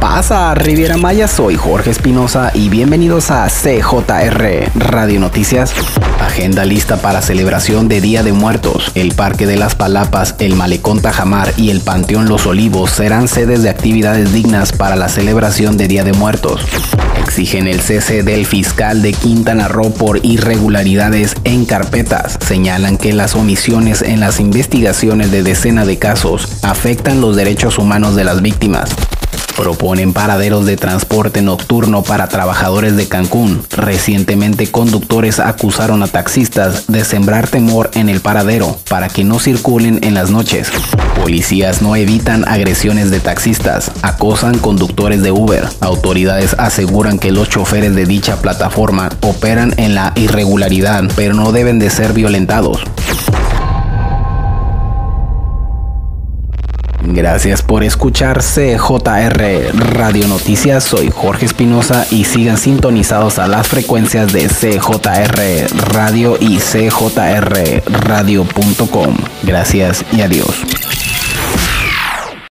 pasa, Riviera Maya? Soy Jorge Espinosa y bienvenidos a CJR Radio Noticias. Agenda lista para celebración de Día de Muertos. El Parque de las Palapas, el Malecón Tajamar y el Panteón Los Olivos serán sedes de actividades dignas para la celebración de Día de Muertos. Exigen el cese del fiscal de Quintana Roo por irregularidades en carpetas. Señalan que las omisiones en las investigaciones de decenas de casos afectan los derechos humanos de las víctimas. Proponen paraderos de transporte nocturno para trabajadores de Cancún. Recientemente conductores acusaron a taxistas de sembrar temor en el paradero para que no circulen en las noches. Policías no evitan agresiones de taxistas, acosan conductores de Uber. Autoridades aseguran que los choferes de dicha plataforma operan en la irregularidad, pero no deben de ser violentados. Gracias por escuchar CJR Radio Noticias. Soy Jorge Espinosa y sigan sintonizados a las frecuencias de CJR Radio y CJRradio.com. Gracias y adiós.